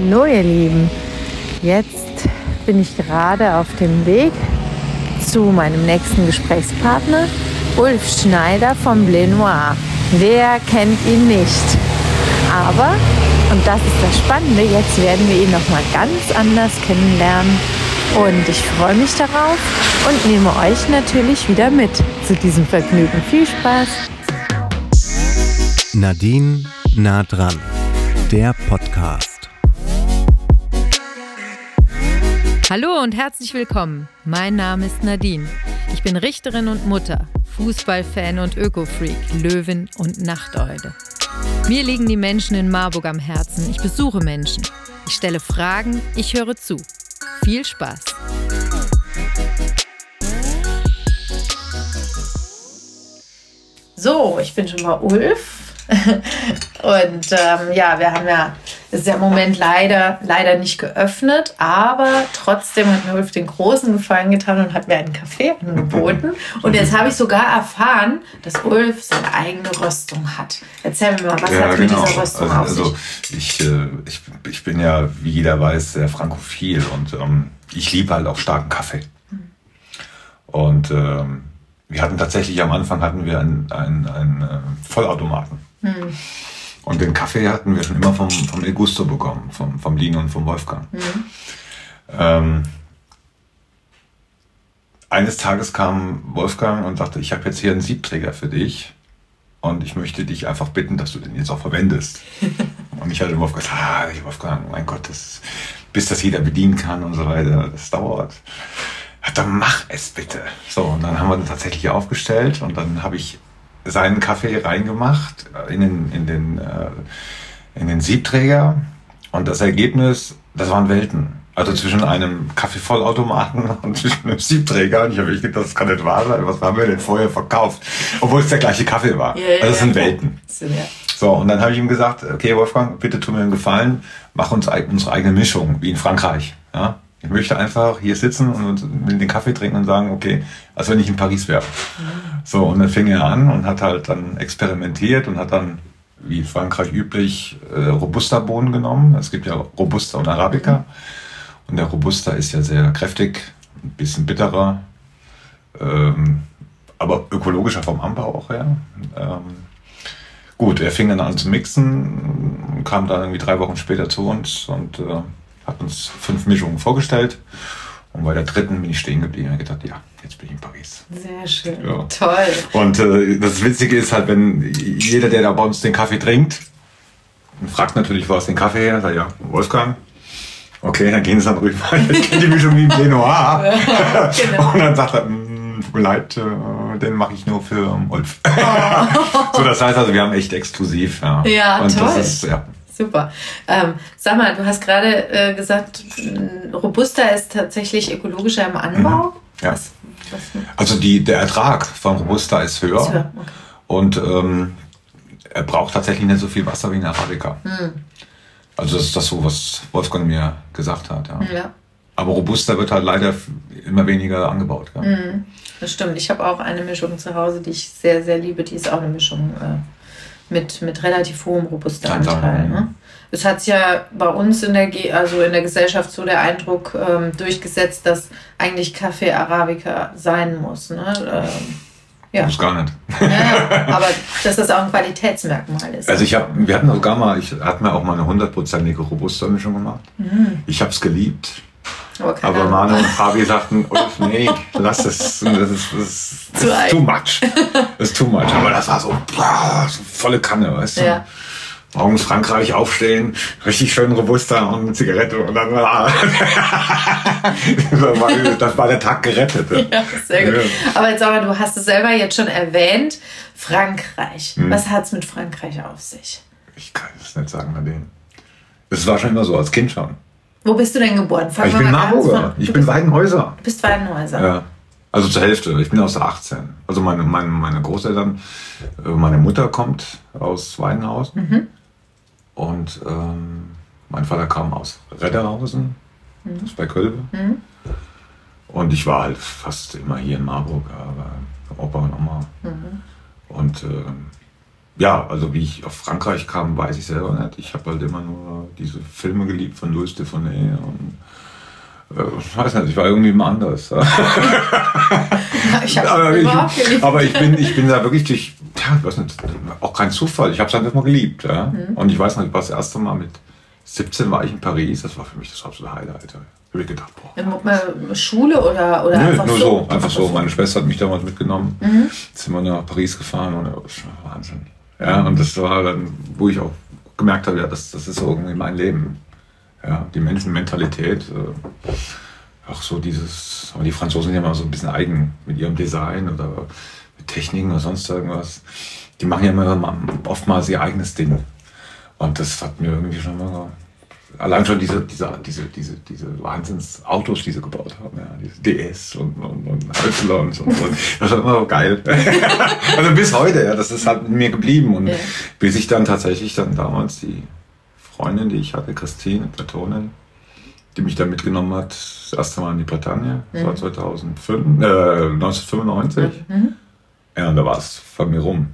Hallo ihr Lieben, jetzt bin ich gerade auf dem Weg zu meinem nächsten Gesprächspartner, Ulf Schneider vom Blé Noir. Wer kennt ihn nicht? Aber, und das ist das Spannende, jetzt werden wir ihn nochmal ganz anders kennenlernen. Und ich freue mich darauf und nehme euch natürlich wieder mit zu diesem Vergnügen. Viel Spaß! Nadine nah dran, der Podcast. Hallo und herzlich willkommen. Mein Name ist Nadine. Ich bin Richterin und Mutter, Fußballfan und Ökofreak, Löwin und Nachteule. Mir liegen die Menschen in Marburg am Herzen. Ich besuche Menschen. Ich stelle Fragen, ich höre zu. Viel Spaß. So, ich bin schon mal Ulf. Und ähm, ja, wir haben ja, es ist ja im Moment leider, leider nicht geöffnet, aber trotzdem hat mir Ulf den großen Gefallen getan und hat mir einen Kaffee angeboten. Und jetzt habe ich sogar erfahren, dass Ulf seine eigene Röstung hat. Erzähl mir mal, was ja, hat genau. mit dieser Röstung also, auf sich? Also ich, äh, ich, ich bin ja, wie jeder weiß, sehr frankophil und ähm, ich liebe halt auch starken Kaffee. Und ähm, wir hatten tatsächlich am Anfang hatten wir einen, einen, einen äh, Vollautomaten. Hm. Und den Kaffee hatten wir schon immer vom, vom El Gusto bekommen, vom, vom Lino und vom Wolfgang. Hm. Ähm, eines Tages kam Wolfgang und sagte, ich habe jetzt hier einen Siebträger für dich und ich möchte dich einfach bitten, dass du den jetzt auch verwendest. und ich hatte Wolfgang gesagt, ah, Wolfgang, mein Gott, das, bis das jeder bedienen kann und so weiter, das dauert. Ja, dann mach es bitte. So, und dann haben wir den tatsächlich aufgestellt und dann habe ich seinen Kaffee reingemacht in den, in den, äh, in den Siebträger. Und das Ergebnis, das waren Welten. Also zwischen einem Kaffeevollautomaten und zwischen einem Siebträger. Und ich habe gedacht, das kann nicht wahr sein. Was haben wir denn vorher verkauft? Obwohl es der gleiche Kaffee war. Ja, also es sind. Welten. So, und dann habe ich ihm gesagt, okay, Wolfgang, bitte tu mir einen Gefallen, mach uns unsere eigene Mischung, wie in Frankreich. Ja? Ich möchte einfach hier sitzen und den Kaffee trinken und sagen, okay, als wenn ich in Paris wäre. So, und dann fing er an und hat halt dann experimentiert und hat dann, wie Frankreich üblich, äh, Robusta-Bohnen genommen. Es gibt ja Robusta und Arabica. Und der Robusta ist ja sehr kräftig, ein bisschen bitterer, ähm, aber ökologischer vom Anbau auch her. Ähm, gut, er fing dann an zu mixen, kam dann irgendwie drei Wochen später zu uns und äh, hat uns fünf Mischungen vorgestellt. Und bei der dritten bin ich stehen geblieben und gedacht, ja, jetzt bin ich in Paris. Sehr schön. Ja. Toll. Und äh, das Witzige ist halt, wenn jeder, der da bei uns den Kaffee trinkt, fragt natürlich, wo hast den Kaffee her? Sagt ja, Wolfgang. Okay, dann gehen sie dann rüber. Jetzt kennt die Mischung wie ein Noir. genau. Und dann sagt er, mir leid, äh, den mache ich nur für um, Wolf. Oh. so, das heißt also, wir haben echt exklusiv. Ja, ja und toll. Das ist, ja, Super. Ähm, sag mal, du hast gerade äh, gesagt, Robusta ist tatsächlich ökologischer im Anbau. Mhm. Ja. Was, was also die, der Ertrag von Robusta ist höher. Ist höher. Okay. Und ähm, er braucht tatsächlich nicht so viel Wasser wie ein Arabica. Mhm. Also das ist das so, was Wolfgang mir gesagt hat. Ja. ja. Aber Robusta wird halt leider immer weniger angebaut. Ja. Mhm. Das stimmt. Ich habe auch eine Mischung zu Hause, die ich sehr, sehr liebe. Die ist auch eine Mischung. Äh, mit, mit relativ hohem Robusta-Anteil. Ne? Es hat ja bei uns in der, also in der Gesellschaft so der Eindruck ähm, durchgesetzt, dass eigentlich Kaffee Arabica sein muss. Ne? Ähm, ja. Muss gar nicht. Ja, aber dass das auch ein Qualitätsmerkmal ist. Also ich habe, wir hatten sogar mal, ich hatte mir auch mal eine hundertprozentige Robusta-Mischung gemacht. Mhm. Ich habe es geliebt. Aber, aber Manu und Fabi sagten, oh, nee, lass das, das ist, das ist, das ist too much. Das ist too much. Aber das war so, boah, so volle Kanne, weißt du? Ja. Morgens Frankreich aufstehen, richtig schön robuster und eine Zigarette und dann ah. das war der Tag gerettet. Ja, sehr gut. Aber jetzt aber, du hast es selber jetzt schon erwähnt, Frankreich. Hm. Was hat es mit Frankreich auf sich? Ich kann es nicht sagen, Nadine. Es war schon immer so, als Kind schon. Wo bist du denn geboren? Fangen ich bin Marburger. Ich bin Weidenhäuser. Du bist Weidenhäuser. Ja. Also zur Hälfte. Ich bin aus der 18. Also meine, meine, meine Großeltern, äh, meine Mutter kommt aus Weidenhausen. Mhm. Und ähm, mein Vater kam aus Redderhausen. Mhm. Das ist bei Kölbe. Mhm. Und ich war halt fast immer hier in Marburg, aber Opa und Oma. Mhm. Und äh, ja, also wie ich auf Frankreich kam, weiß ich selber nicht. Ich habe halt immer nur diese Filme geliebt von Louis de Funès und äh, ich weiß nicht, ich war irgendwie immer anders. ich aber, ich, aber ich bin, ich bin da wirklich durch, ja, ich weiß nicht, auch kein Zufall. Ich habe es einfach mal geliebt. Ja? Mhm. Und ich weiß noch, ich war das erste Mal mit 17 war ich in Paris. Das war für mich das absolute Highlight. Da habe ich gedacht, boah. Schule oder, oder Nö, einfach nur so? Einfach so. Meine Schwester hat mich damals mitgenommen. Mhm. Sind wir nach Paris gefahren und das war Wahnsinn. Ja, und das war dann, wo ich auch gemerkt habe, ja, das, das ist irgendwie mein Leben. Ja, die Menschenmentalität. Äh, auch so dieses, aber die Franzosen sind ja immer so ein bisschen eigen mit ihrem Design oder mit Techniken oder sonst irgendwas. Die machen ja immer oftmals ihr eigenes Ding. Und das hat mir irgendwie schon mal allein schon diese, diese, diese, diese, diese Wahnsinnsautos, die sie gebaut haben, ja, diese DS und, und, und Halbsalons und so. Das war immer so geil. also bis heute, ja, das ist halt mit mir geblieben. Und ja. bis ich dann tatsächlich dann damals die Freundin, die ich hatte, Christine, Platonin, die mich da mitgenommen hat, das erste Mal in die Bretagne, das mhm. war 2005, äh, 1995. Mhm. Ja, und da war es von mir rum.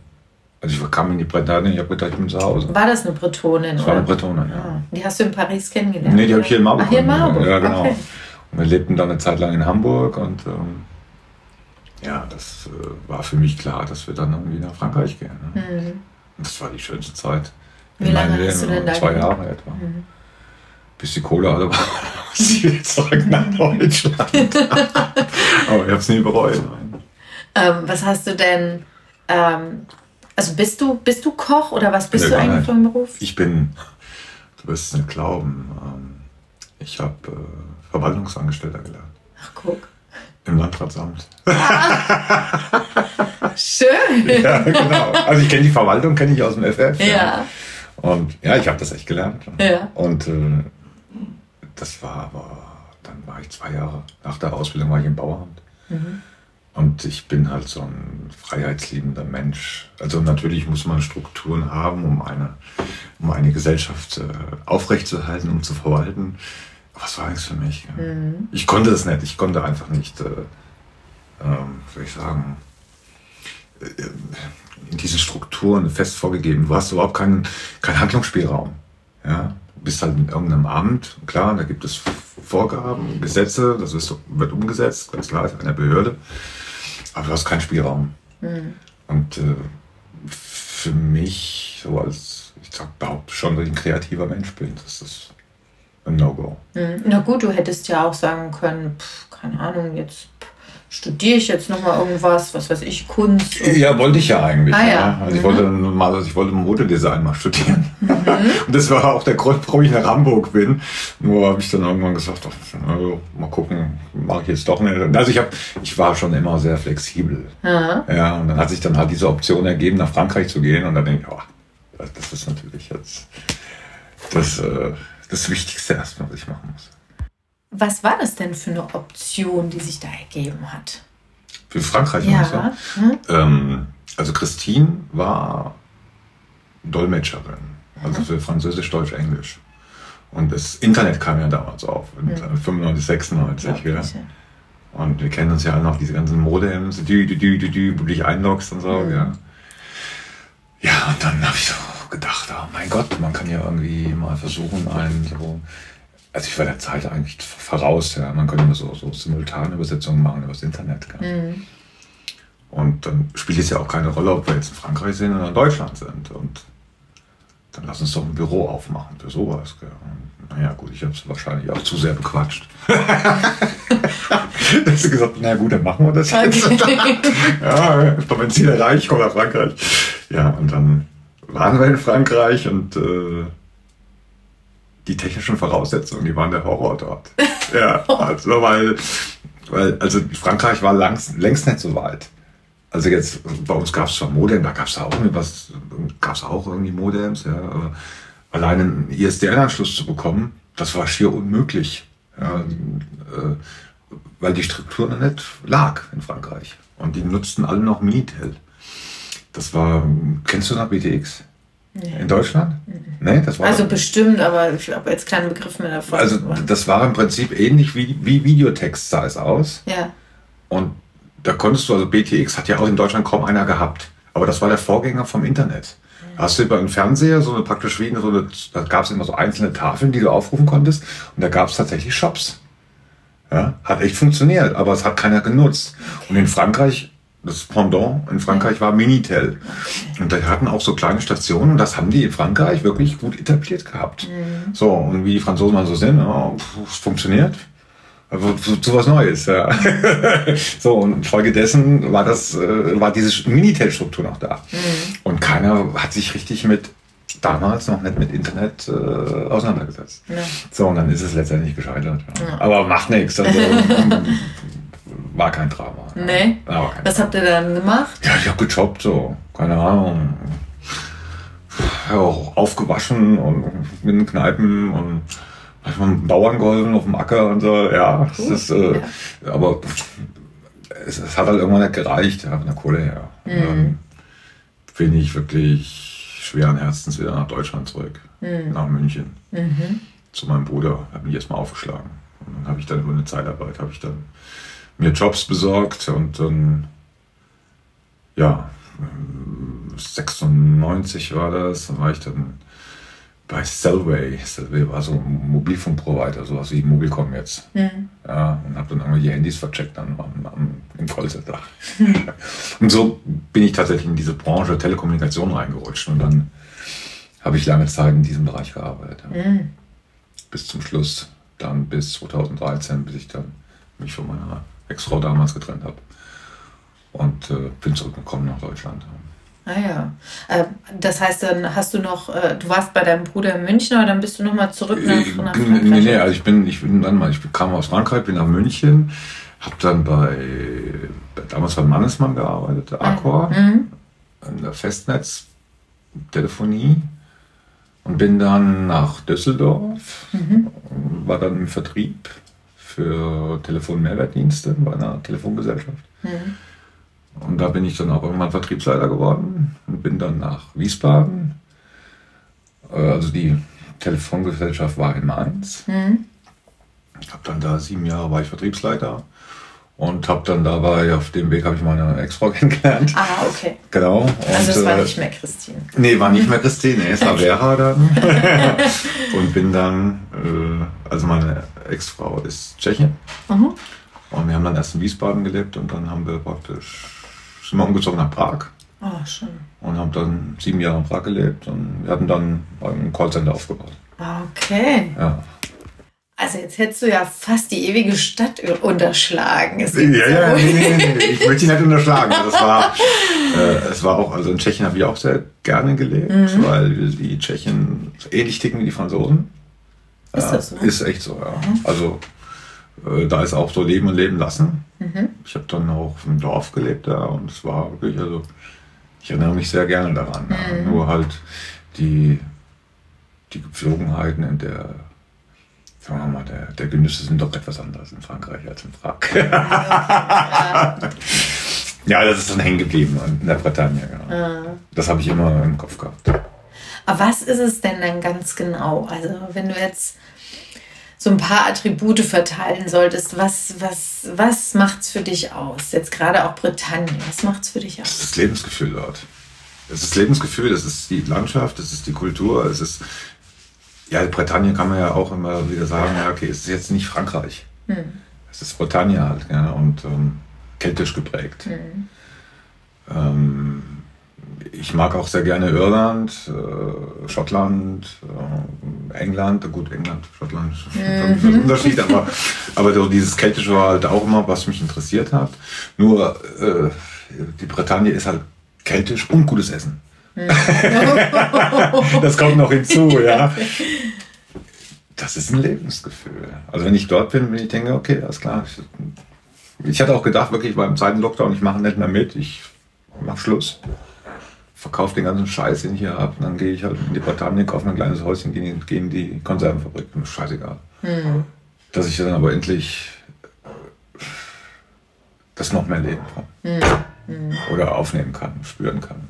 Also ich kam in die Bretagne, ich habe gedacht, ich bin zu Hause. War das eine Bretonin? Das war eine Bretonin, ja. Ah, die hast du in Paris kennengelernt? Nee, die habe ich hier in Marburg. Ach, hier in Marburg? Ja, genau. Okay. Und wir lebten dann eine Zeit lang in Hamburg und ähm, ja, das äh, war für mich klar, dass wir dann irgendwie nach Frankreich gehen. Ne? Mhm. Und das war die schönste Zeit. Wie lange hast Leben, du denn da Zwei Jahre etwa. Mhm. Bis die Kohle alle war, wieder zurück nach Deutschland. Aber ich habe es nie bereut. Ähm, was hast du denn ähm, also bist du, bist du Koch oder was bist nee, du eigentlich für ein Beruf? Ich bin, du wirst es nicht glauben, ähm, ich habe äh, Verwaltungsangestellter gelernt. Ach, guck. Im Landratsamt. Ah. Schön. ja, genau. Also ich kenne die Verwaltung, kenne ich aus dem FF. Ja. ja. Und ja, ich habe das echt gelernt. Ja. Und äh, das war aber, dann war ich zwei Jahre nach der Ausbildung war ich im Bauamt. Mhm. Und ich bin halt so ein freiheitsliebender Mensch. Also natürlich muss man Strukturen haben, um eine, um eine Gesellschaft äh, aufrechtzuerhalten, um zu verwalten. Aber was war eigentlich für mich? Mhm. Ich konnte es nicht. Ich konnte einfach nicht, äh, ähm, soll ich sagen, äh, in diesen Strukturen fest vorgegeben. Du hast überhaupt keinen, keinen Handlungsspielraum. Ja? Du bist halt in irgendeinem Amt, klar, da gibt es Vorgaben, Gesetze, das ist, wird umgesetzt, ganz klar, ist eine Behörde. Aber du hast keinen Spielraum. Mhm. Und äh, für mich, so als, ich sag, behaupte schon, dass ich ein kreativer Mensch bin, das ist ein No-Go. Mhm. Na gut, du hättest ja auch sagen können, pff, keine Ahnung, jetzt studiere ich jetzt nochmal irgendwas, was weiß ich, Kunst? Ja, wollte ich ja eigentlich. Ah, ja. ja. Also mhm. ich wollte mal, also ich wollte Modedesign mal studieren. Mhm. Und das war auch der Grund, warum ich nach Hamburg bin. Nur habe ich dann irgendwann gesagt, also, mal gucken, mache ich jetzt doch nicht. Also ich habe, ich war schon immer sehr flexibel. Mhm. Ja, und dann hat sich dann halt diese Option ergeben, nach Frankreich zu gehen. Und dann denke ich, oh, das ist natürlich jetzt das, äh, das Wichtigste erstmal, was ich machen muss. Was war das denn für eine Option, die sich da ergeben hat? Für Frankreich, ja. Hm? Ähm, also Christine war Dolmetscherin, also für Französisch, Deutsch, Englisch. Und das Internet kam ja damals auf, in mhm. 95, 96. Ja, Und wir kennen uns ja alle noch, diese ganzen Modems, die, die, die, die, die, wo du dich einloggst und so. Mhm. Ja. ja, und dann habe ich so gedacht, oh mein Gott, man kann ja irgendwie mal versuchen, einen so also ich war der Zeit eigentlich voraus. Ja. Man könnte immer so, so simultane Übersetzungen machen über das Internet. Mhm. Und dann spielt es ja auch keine Rolle, ob wir jetzt in Frankreich sind oder in Deutschland sind. Und dann lass uns doch ein Büro aufmachen für sowas. Gell. naja, gut, ich habe es wahrscheinlich auch zu sehr bequatscht. da hast du gesagt, na gut, dann machen wir das jetzt. Okay. ja, mein Ziel erreicht, ich komme nach Frankreich. Ja, und dann waren wir in Frankreich und äh, die technischen Voraussetzungen, die waren der Horror dort. ja, also weil, weil also Frankreich war langs, längst nicht so weit. Also jetzt, bei uns gab es zwar Modem, da gab es auch was, gab es auch irgendwie Modems, ja, aber allein einen ISDN-Anschluss zu bekommen, das war schier unmöglich. Ja, äh, weil die Struktur noch nicht lag in Frankreich. Und die nutzten alle noch Minitel. Das war, kennst du noch BTX? Nee. In Deutschland? Mhm. Nee, das war also bestimmt, aber ich habe jetzt keinen Begriff mehr davon. Also das war im Prinzip ähnlich wie, wie Videotext sah es aus. Ja. Und da konntest du, also BTX hat ja auch in Deutschland kaum einer gehabt. Aber das war der Vorgänger vom Internet. Hast du beim Fernseher so eine praktisch wie so eine, da gab es immer so einzelne Tafeln, die du aufrufen konntest und da gab es tatsächlich Shops. Ja, hat echt funktioniert, aber es hat keiner genutzt. Und in Frankreich, das Pendant in Frankreich war Minitel. Und da hatten auch so kleine Stationen und das haben die in Frankreich wirklich gut etabliert gehabt. So, und wie die Franzosen mal so sind, ja, es funktioniert. Also zu, zu was Neues, ja. so, und folgedessen war das, äh, war diese Minitel-Struktur noch da. Und keiner hat sich richtig mit, damals noch nicht mit Internet äh, auseinandergesetzt. Ja. So, und dann ist es letztendlich gescheitert. Ja. Aber macht nichts. Also, war kein Drama. ja. Nee. Aber kein Was habt ihr dann gemacht? ja, ich habe gejobbt, so, keine Ahnung. Ja, auch aufgewaschen und mit den Kneipen und manchmal mit Bauern geholfen auf dem Acker und so. Ja, das Cool. ist, äh, aber es, es hat halt irgendwann nicht gereicht, ja, von der Kohle her. Und dann bin ich wirklich schweren Herzens wieder nach Deutschland zurück, nach München, zu meinem Bruder. Habe mich erstmal aufgeschlagen. Und dann habe ich dann über eine Zeitarbeit, habe ich dann mir Jobs besorgt und dann, ja, 96 war das, dann war ich dann bei Cellway. Cellway war so ein Mobilfunkprovider, sowas wie Mobilcom jetzt. Ja, und habe dann irgendwelche Handys vercheckt dann am, am, im Callcenter. und so bin ich tatsächlich in diese Branche Telekommunikation reingerutscht und dann habe ich lange Zeit in diesem Bereich gearbeitet. Ja. Bis zum Schluss, dann bis 2013, bis ich dann mich von meiner Ex-Frau damals getrennt habe. Und äh, bin zurückgekommen nach Deutschland. Ah ja. Äh, Das heißt, dann hast du noch, äh, du warst bei deinem Bruder in München, aber dann bist du nochmal zurück nach, nach nee, Frankreich. nee, nee, also ich bin, ich bin dann mal, ich kam aus Frankreich, bin nach München, habe dann bei, damals bei Mannesmann gearbeitet, der Accor, Mhm. in der Festnetztelefonie und bin dann nach Düsseldorf, war dann im Vertrieb für Telefon-Mehrwertdienste bei einer Telefongesellschaft. Und da bin ich dann auch irgendwann Vertriebsleiter geworden und bin dann nach Wiesbaden. Äh, Also die Telefongesellschaft war in Mainz. Hab dann da sieben Jahre war ich Vertriebsleiter und habe dann dabei auf dem Weg habe ich meine Ex-Frau kennengelernt. Ah, okay. Genau. Und, Also es war äh, nicht mehr Christine. Nee, war nicht mehr Christine, es war Vera dann. und bin dann, äh, also meine Ex-Frau ist Tschechin. Mhm. Und wir haben dann erst in Wiesbaden gelebt und dann haben wir praktisch, sind wir umgezogen nach Prag Oh, schön. und haben dann sieben Jahre in Prag gelebt und wir hatten dann ein Callcenter aufgebaut. Okay. Ja. Also jetzt hättest du ja fast die ewige Stadt unterschlagen. Es Ja, ja, nee, nee, nee, nee. ich möchte dich nicht unterschlagen. Das war, äh, es war auch, also in Tschechien habe ich auch sehr gerne gelebt, Mhm. weil die Tschechen ähnlich ticken wie die Franzosen. Ist Ja, das so? Ist echt so, ja. Also äh, da ist auch so Leben und Leben lassen. Mhm. Ich habe dann auch im Dorf gelebt da und es war wirklich, also ich erinnere mich sehr gerne daran. Mhm. Ja. Nur halt die, die Gepflogenheiten in der, sagen wir mal, der, der Genüsse sind doch etwas anders in Frankreich als in Prag. ja, das ist dann hängen geblieben in der Bretagne. Ja. Das habe ich immer im Kopf gehabt. Aber was ist es denn dann ganz genau? Also wenn du jetzt so ein paar Attribute verteilen solltest, was, was, was macht es für dich aus? Jetzt gerade auch Britannien, was macht es für dich Das aus? ist das Lebensgefühl dort. Es ist das Lebensgefühl, es ist die Landschaft, es ist die Kultur, es ist. Ja, Bretagne kann man ja auch immer wieder sagen, ja, okay, es ist jetzt nicht Frankreich. Es ist Bretagne halt, ja, und ähm, keltisch geprägt. Ähm, ich mag auch sehr gerne Irland, äh, Schottland, äh, England. Gut, England, Schottland ist ein Unterschied, aber, aber so dieses Keltische war halt auch immer, was mich interessiert hat. Nur äh, die Bretagne ist halt keltisch und gutes Essen. das kommt noch hinzu, ja. Das ist ein Lebensgefühl. Also wenn ich dort bin, bin ich denke, okay, alles klar. Ich, ich hatte auch gedacht, wirklich beim zweiten Lockdown, ich mache nicht mehr mit, ich mach Schluss. Verkaufe den ganzen Scheiß, den ich hier habe. Und dann gehe ich halt in die Bretagne, kaufe mir ein kleines Häuschen, gehe in- gehe in die Konservenfabrik. Scheißegal. Dass ich dann aber endlich das noch mehr leben kann. Oder aufnehmen kann, spüren kann.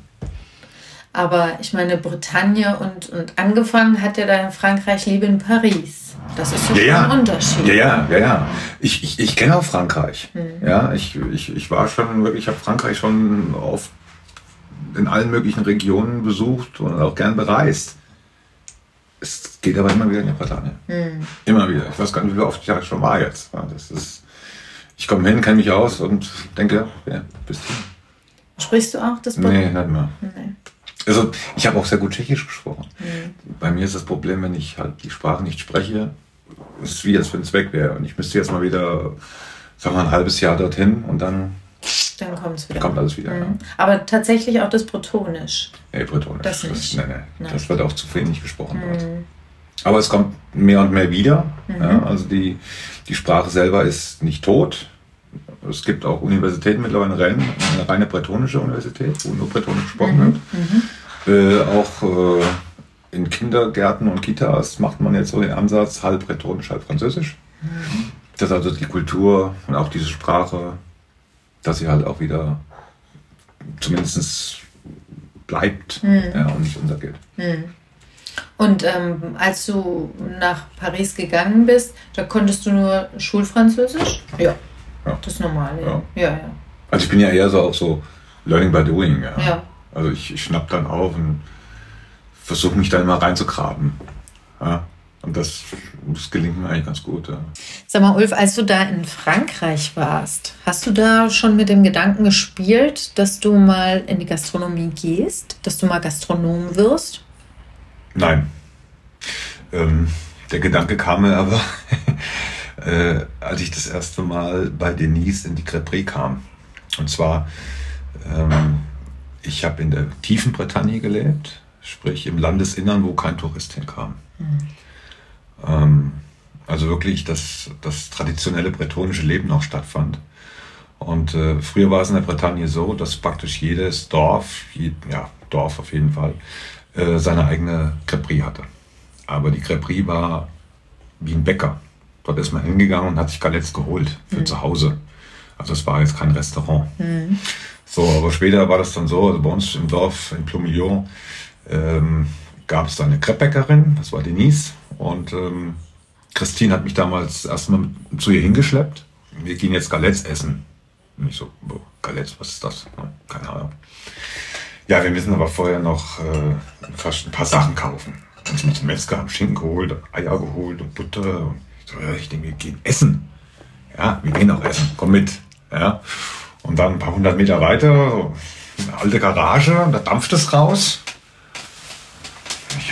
Aber ich meine, Bretagne und, und angefangen hat ja dann in Frankreich Liebe in Paris. Das ist ja, schon ein Unterschied. Ja, ja, ja, ja. Ich, ich, ich kenne auch Frankreich. Ja, ich, ich, ich war schon wirklich, ich habe Frankreich schon auf in allen möglichen Regionen besucht und auch gern bereist. Es geht aber immer wieder in die Bretagne. Hm. Immer wieder. Ich weiß gar nicht, wie oft ich da schon war jetzt. Ja, Das ist, ich komme hin, kenne mich aus und denke, ja, bis hin. Sprichst du auch das Nee, nicht mehr. Nee. Also ich habe auch sehr gut Tschechisch gesprochen. Hm. Bei mir ist das Problem, wenn ich halt die Sprache nicht spreche, ist es wie, als wenn es weg wäre. Und ich müsste jetzt mal wieder, sagen wir ein halbes Jahr dorthin und dann Dann kommt es wieder. kommt alles wieder. Ja. Mhm. Aber tatsächlich auch das Bretonisch. Nee, Bretonisch. Das nicht. nee, nee. Nein. Das wird auch zu wenig gesprochen dort. Mhm. Aber es kommt mehr und mehr wieder. Mhm. Ja, also die, die Sprache selber ist nicht tot. Es gibt auch Universitäten mittlerweile in Rennes, eine reine bretonische Universität, wo nur bretonisch gesprochen Mhm. wird. Äh, auch äh, in Kindergärten und Kitas macht man jetzt so den Ansatz, halb bretonisch, halb französisch. Mhm. Dass also die Kultur und auch diese Sprache, dass sie halt auch wieder zumindest bleibt Mhm. ja, und nicht untergeht. Mhm. Und ähm, als du nach Paris gegangen bist, da konntest du nur Schulfranzösisch? Ja. Ja. Das Normale. Ja. Ja, ja. Also ich bin ja eher so auch so Learning by Doing. Ja. Ja. Also ich, ich schnapp dann auf und versuche mich da immer reinzugraben. Ja. Und das, das gelingt mir eigentlich ganz gut. Ja. Sag mal, Ulf, als du da in Frankreich warst, hast du da schon mit dem Gedanken gespielt, dass du mal in die Gastronomie gehst, dass du mal Gastronom wirst? Nein. Ähm, der Gedanke kam mir aber, äh, als ich das erste Mal bei Denise in die Crêperie kam. Und zwar, ähm, ich habe in der tiefen Bretagne gelebt, sprich im Landesinnern, wo kein Tourist hinkam. Ähm, also wirklich das, das traditionelle bretonische Leben noch stattfand. Und äh, früher war es in der Bretagne so, dass praktisch jedes Dorf, je, ja, Dorf auf jeden Fall, äh, seine eigene Crêperie hatte. Aber die Crêperie war wie ein Bäcker. Dort ist man hingegangen und hat sich Galettes geholt für zu Hause. Also es war jetzt kein Restaurant. So, aber später war das dann so, also bei uns im Dorf in Plumillon ähm, gab es da eine Crepe-Bäckerin, das war Denise. Und ähm, Christine hat mich damals erstmal zu ihr hingeschleppt. Wir gehen jetzt Galettes essen. Und ich so, "Boah, Galettes, was ist das? Keine Ahnung. Ja, wir müssen aber vorher noch äh, fast ein paar Sachen kaufen. Dann sind wir zum Metzger, haben Schinken geholt, Eier geholt und Butter. Und so, ja, ich denke, wir gehen essen. Ja, wir gehen auch essen, komm mit. Ja. Und dann ein paar hundert Meter weiter, so eine alte Garage, da dampft es raus.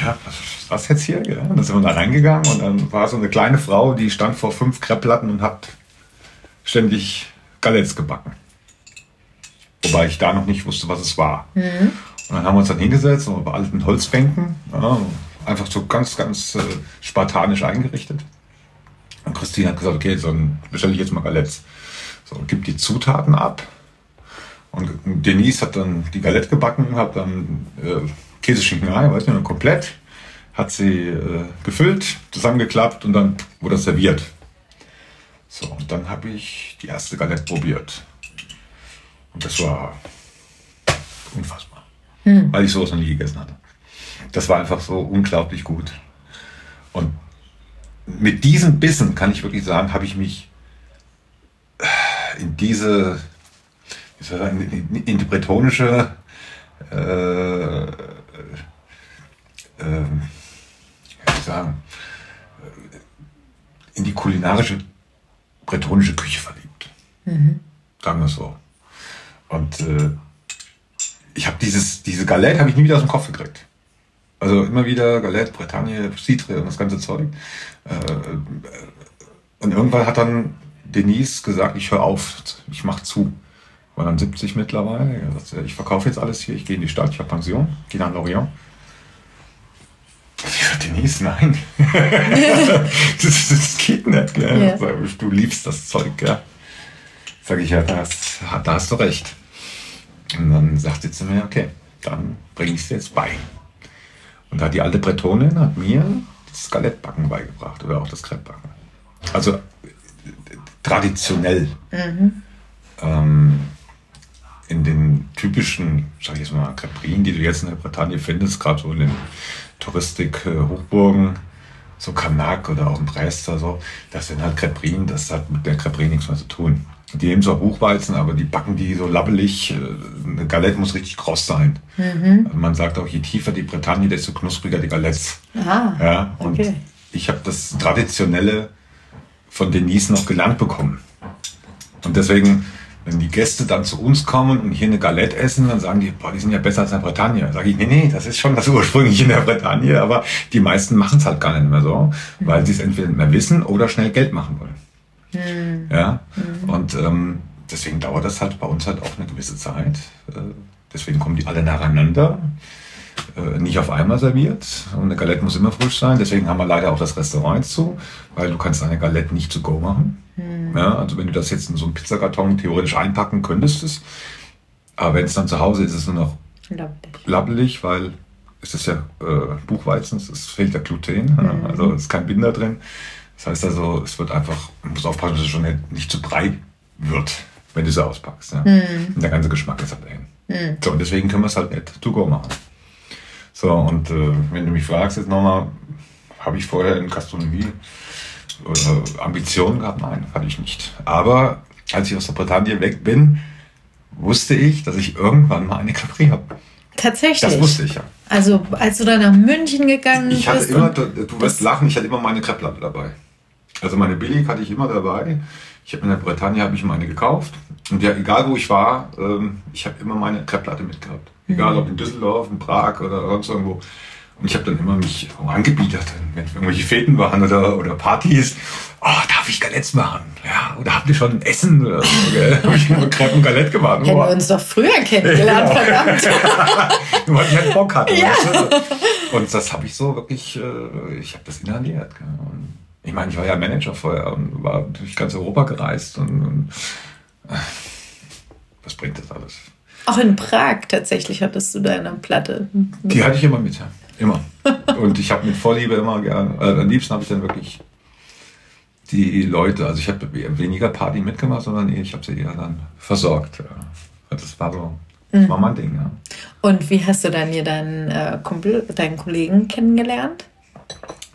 Ja, was ist das jetzt hier? Ja, dann sind wir da reingegangen und dann war so eine kleine Frau, die stand vor fünf Kreppplatten und hat ständig Galettes gebacken. Wobei ich da noch nicht wusste, was es war. Und dann haben wir uns dann hingesetzt, so bei alten Holzbänken, ja, einfach so ganz, ganz äh, spartanisch eingerichtet. Und Christine hat gesagt, okay, dann bestelle ich jetzt mal Galettes. So, gibt die Zutaten ab. Und Denise hat dann die Galette gebacken, hat dann äh, Käseschinken rein, weiß nicht, dann komplett, hat sie äh, gefüllt, zusammengeklappt und dann wurde das serviert. So, und dann habe ich die erste Galette probiert. Und das war unfassbar, weil ich sowas noch nie gegessen hatte. Das war einfach so unglaublich gut. Und mit diesem Bissen kann ich wirklich sagen, habe ich mich in diese, wie soll ich sagen, in, die bretonische, äh, äh, ähm, wie soll ich sagen, in die kulinarische bretonische Küche verliebt. Sagen wir es so. Und äh, ich habe dieses, diese Galette habe ich nie wieder aus dem Kopf gekriegt. Also immer wieder Galette, Bretagne, Citre und das ganze Zeug. Äh, und irgendwann hat dann Denise gesagt, ich höre auf, ich mache zu. War dann 70 mittlerweile. Er sagte, ich verkaufe jetzt alles hier, ich gehe in die Stadt, ich habe Pension, gehe nach Lorient. Denise, nein. das, das geht nicht. Gell? Sag, Du liebst das Zeug. Gell? Sag ich, ja, da hast, da hast du recht. Und dann sagt sie zu mir, okay, dann bringe ich es dir jetzt bei. Und da hat die alte Bretonin hat mir das Skelettbacken beigebracht oder auch das Crepebacken. Also traditionell. Ähm, in den typischen, sag ich jetzt mal, Creperien, die du jetzt in der Bretagne findest, gerade so in den Touristik-Hochburgen, so Karnak oder auch in Brest oder so, das sind halt Creperien, das hat mit der Creperie nichts mehr zu tun. Die nehmen zwar Buchweizen, aber die backen die so labbelig. Äh, Eine Galette muss richtig kross sein. Mhm. Also man sagt auch, je tiefer die Bretagne, desto knuspriger die Galettes. Ah, Ja, und okay. ich habe das Traditionelle von Denise noch gelernt bekommen. Und deswegen, wenn die Gäste dann zu uns kommen und hier eine Galette essen, dann sagen die, boah, die sind ja besser als in der Bretagne. Sage ich, nee, nee, das ist schon das ursprüngliche in der Bretagne, aber die meisten machen es halt gar nicht mehr so, weil sie es entweder nicht mehr wissen oder schnell Geld machen wollen. Ja, und ähm, deswegen dauert das halt bei uns halt auch eine gewisse Zeit. Äh, deswegen kommen die alle nacheinander äh, nicht auf einmal serviert. Und eine Galette muss immer frisch sein. Deswegen haben wir leider auch das Restaurant zu, weil du kannst eine Galette nicht to go machen. Ja, also wenn du das jetzt in so einen Pizzakarton theoretisch einpacken könntest es. Aber wenn es dann zu Hause ist, ist es nur noch labbelig, weil es ist ja äh, Buchweizen, es fehlt der Gluten, ja, also es ist kein Binder drin. Das heißt also, es wird einfach, man muss aufpassen, dass es schon nicht, zu brei wird, wenn du sie auspackst. Ja. Und der ganze Geschmack ist halt eng. So, und deswegen können wir es halt nicht to go machen. So, und äh, wenn du mich fragst jetzt nochmal, habe ich vorher in Gastronomie äh, Ambitionen gehabt? Nein, hatte ich nicht. Aber als ich aus der Bretagne weg bin, wusste ich, dass ich irgendwann mal eine Capri habe. Tatsächlich. Das wusste ich ja. Also, als du dann nach München gegangen Ich hatte bist. immer, du, wirst lachen, ich hatte immer meine Kreppplatte dabei. Also meine Billig hatte ich immer dabei. Ich habe in der Bretagne habe ich meine gekauft. Und ja, egal wo ich war, ähm, ich habe immer meine Kreppplatte mitgehabt. Egal ob in Düsseldorf, in Prag oder sonst irgendwo. Und ich habe dann immer mich auch angebietet, wenn irgendwelche Feten waren oder, oder Partys. Oh, darf ich Galette machen? Ja, oder habt ihr schon Essen? Oder so, habe ich immer Crepe und Galette gemacht. Hätten wir uns doch früher kennengelernt, verdammt. Nur weil ich halt Bock hatte. weißt du? Und das habe ich so wirklich, äh, ich habe das inhaliert. Und ich meine, ich war ja Manager vorher und war durch ganz Europa gereist und, und äh, was bringt das alles? Auch in Prag tatsächlich hattest du deine Platte. Die hatte ich immer mit, ja. Immer. Und ich habe mit Vorliebe immer gern, äh, am liebsten habe ich dann wirklich die Leute, also ich habe weniger Party mitgemacht, sondern ich habe sie eher dann versorgt. Ja. Das war so, das war mein Ding, ja. Und wie hast du dann hier deinen äh, Kumpel, deinen Kollegen kennengelernt?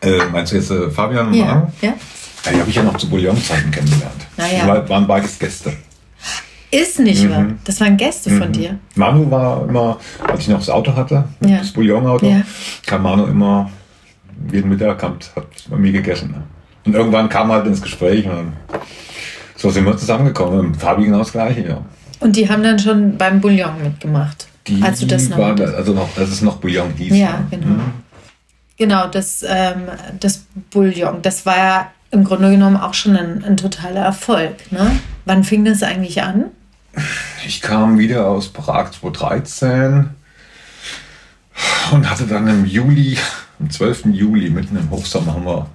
Äh, meinst du jetzt äh, Fabian und Ja. Manu? ja. Ja, die habe ich ja noch zu Bouillon-Zeiten kennengelernt. Na ja. Die war- waren beides Gäste. Ist nicht Mhm. wahr. Das waren Gäste von dir. Manu war immer, als ich noch das Auto hatte, Ja. das Bouillon-Auto, Ja. kam Manu immer jeden Mittag, hat, hat bei mir gegessen. Ne? Und irgendwann kam halt ins Gespräch und dann, so sind wir zusammengekommen. Und Fabi genau das Gleiche, ja. Und die haben dann schon beim Bouillon mitgemacht. Die als du das noch war, also noch, dass es noch Bouillon hieß. Ja, genau. Genau, das, ähm, das Bouillon, das war ja im Grunde genommen auch schon ein, ein totaler Erfolg. Ne? Wann fing das eigentlich an? Ich kam wieder aus Prag 2013 und hatte dann im Juli, am 12. Juli, mitten im Hochsommer, haben wir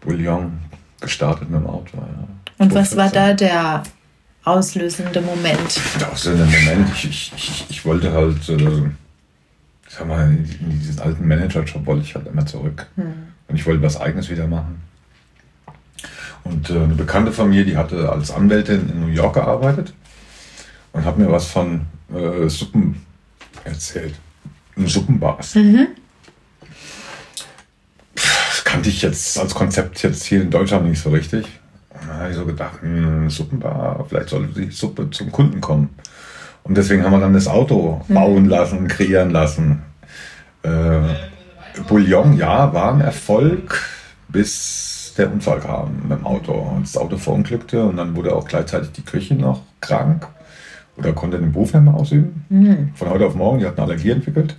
Bouillon gestartet mit dem Auto. Ja. Und was war 2014. da der auslösende Moment? Der auslösende Moment, ich, ich, ich, ich wollte halt, äh, sag mal, in diesen alten Managerjob wollte ich halt immer zurück. Und ich wollte was Eigenes wieder machen. Und äh, eine Bekannte von mir, die hatte als Anwältin in New York gearbeitet und hat mir was von äh, Suppen erzählt. Suppenbars. Das kannte ich jetzt als Konzept jetzt hier in Deutschland nicht so richtig. Und dann habe ich so gedacht, hm, Suppenbar, vielleicht sollte die Suppe zum Kunden kommen. Und deswegen haben wir dann das Auto bauen lassen, kreieren lassen. Äh, Bouillon, ja, war ein Erfolg, bis der Unfall kam mit dem Auto. Und das Auto verunglückte und dann wurde auch gleichzeitig die Köchin noch krank oder konnte den Beruf nicht mehr ausüben. Von heute auf morgen, die hat eine Allergie entwickelt.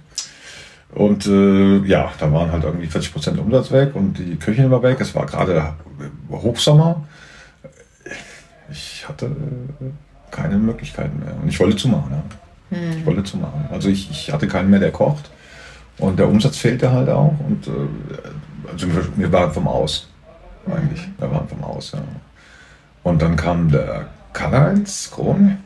Und äh, ja, da waren halt irgendwie 40% Umsatz weg und die Köchin war weg. Es war gerade Hochsommer. Ich hatte keine Möglichkeiten mehr. Und ich wollte zumachen. Ja. Ich wollte zumachen. Also ich, ich hatte keinen mehr, der kocht. Und der Umsatz fehlte halt auch. Und äh, also wir, waren vom Aus. Eigentlich. Wir waren vom Aus, ja. Und dann kam der Karl-Heinz Kron.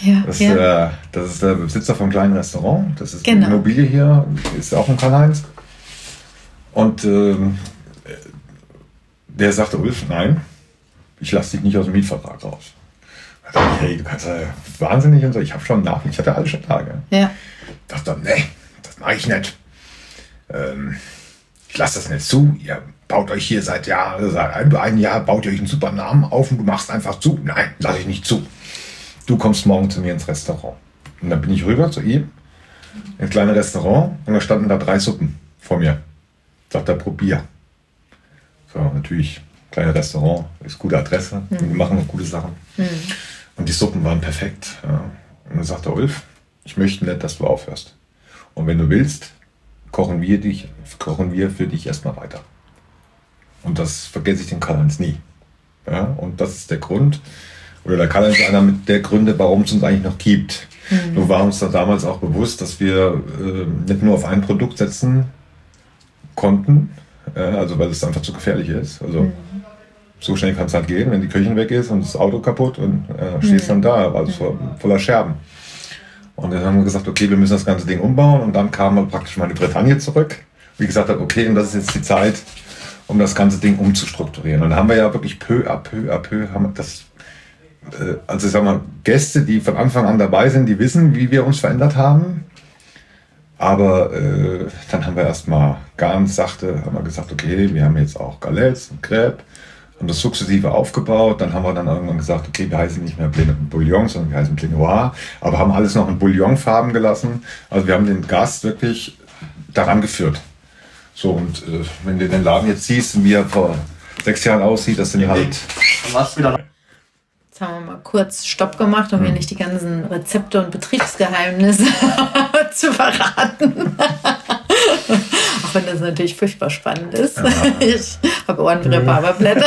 Ja, Das, ja. ist der, das ist der Besitzer vom kleinen Restaurant. Das ist Genau. die Immobilie hier, ist auch ein Karl-Heinz. Und ähm, der sagte, Ulf, nein, ich lasse dich nicht aus dem Mietvertrag raus. Ich, hey, du kannst ja wahnsinnig und so. Ich habe schon nach, ich hatte alles schon Tage. ja. dachte dann, nee, das mache ich nicht. Ähm, ich lasse das nicht zu. Ihr baut euch hier seit Jahren, seit ein Jahr baut ihr euch einen super Namen auf und du machst einfach zu. Nein, lass ich nicht zu. Du kommst morgen zu mir ins Restaurant. Und dann bin ich rüber zu ihm, ein kleines Restaurant, und da standen da drei Suppen vor mir. Sagt er, probier. So, natürlich, kleines Restaurant, ist gute Adresse, mhm. wir machen noch gute Sachen. Mhm. Und die Suppen waren perfekt. Ja. Und dann sagt der Ulf, ich möchte nicht, dass du aufhörst. Und wenn du willst, kochen wir, dich, kochen wir für dich erstmal weiter. Und das vergesse ich den Karl-Heinz nie. Ja, und das ist der Grund, oder der Karl-Heinz ist einer mit der Gründe, warum es uns eigentlich noch gibt. Mhm. Nur war uns da damals auch bewusst, dass wir äh, nicht nur auf ein Produkt setzen konnten, äh, also weil es einfach zu gefährlich ist. Also mhm. So schnell kann es halt gehen, wenn die Küche weg ist und das Auto kaputt und äh, stehst mhm. dann da, also voller Scherben. Und dann haben wir gesagt, okay, wir müssen das ganze Ding umbauen. Und dann kam praktisch meine Bretagne zurück. Wie gesagt, okay, und das ist jetzt die Zeit, um das ganze Ding umzustrukturieren. Und dann haben wir ja wirklich peu à peu à peu, haben das, äh, also ich sag mal, Gäste, die von Anfang an dabei sind, die wissen, wie wir uns verändert haben. Aber äh, dann haben wir erstmal ganz sachte, haben wir gesagt, okay, wir haben jetzt auch Galets und Crepe haben das sukzessive aufgebaut. Dann haben wir dann irgendwann gesagt, okay, wir heißen nicht mehr Bouillon, sondern wir heißen Blé Noir, aber haben alles noch in Bouillonfarben gelassen. Also wir haben den Gast wirklich daran geführt. So, und äh, wenn du den Laden jetzt siehst, wie er vor sechs Jahren aussieht, das sind halt. Was wieder Jetzt haben wir mal kurz Stopp gemacht, um hm. hier nicht die ganzen Rezepte und Betriebsgeheimnisse zu verraten. Auch wenn das natürlich furchtbar spannend ist. Ja. Ich habe Ohren wie Rhabarberblätter.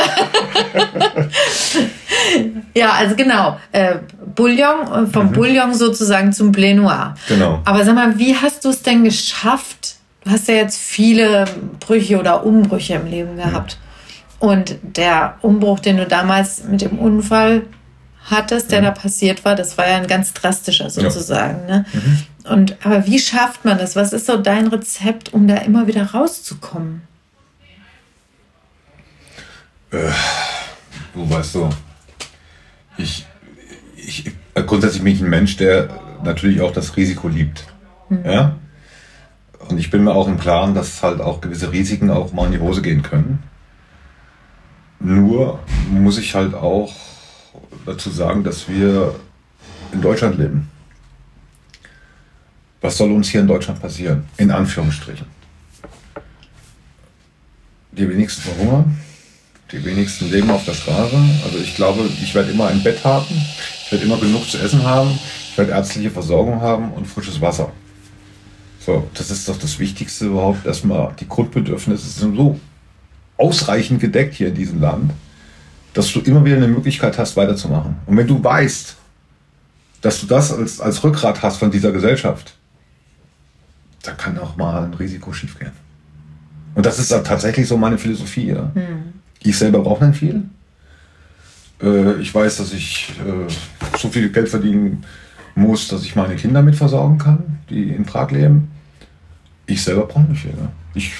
ja, also genau. Äh, Bouillon, äh, vom mhm. Bouillon sozusagen zum Blé Noir. Genau. Aber sag mal, wie hast du es denn geschafft? Du hast ja jetzt viele Brüche oder Umbrüche im Leben gehabt. Mhm. Und der Umbruch, den du damals mit dem Unfall hattest, der mhm. da passiert war, das war ja ein ganz drastischer sozusagen. Ja. Ne? Mhm. Und aber wie schafft man das? Was ist so dein Rezept, um da immer wieder rauszukommen? Äh, du weißt so, ich, ich grundsätzlich bin ich ein Mensch, der natürlich auch das Risiko liebt. Mhm. Ja? Und ich bin mir auch im Klaren, dass halt auch gewisse Risiken auch mal in die Hose gehen können. Nur muss ich halt auch dazu sagen, dass wir in Deutschland leben. Was soll uns hier in Deutschland passieren? In Anführungsstrichen. Die wenigsten verhungern, die wenigsten leben auf der Straße. Also ich glaube, ich werde immer ein Bett haben, ich werde immer genug zu essen haben, ich werde ärztliche Versorgung haben und frisches Wasser. So, das ist doch das Wichtigste überhaupt. Erstmal die Grundbedürfnisse sind so ausreichend gedeckt hier in diesem Land dass du immer wieder eine Möglichkeit hast, weiterzumachen. Und wenn du weißt, dass du das als, als Rückgrat hast von dieser Gesellschaft, da kann auch mal ein Risiko schiefgehen. Und das ist tatsächlich so meine Philosophie. Ja. Hm. Ich selber brauche nicht viel. Äh, ich weiß, dass ich äh, so viel Geld verdienen muss, dass ich meine Kinder mit versorgen kann, die in Prag leben. Ich selber brauche nicht viel. Ja. Ich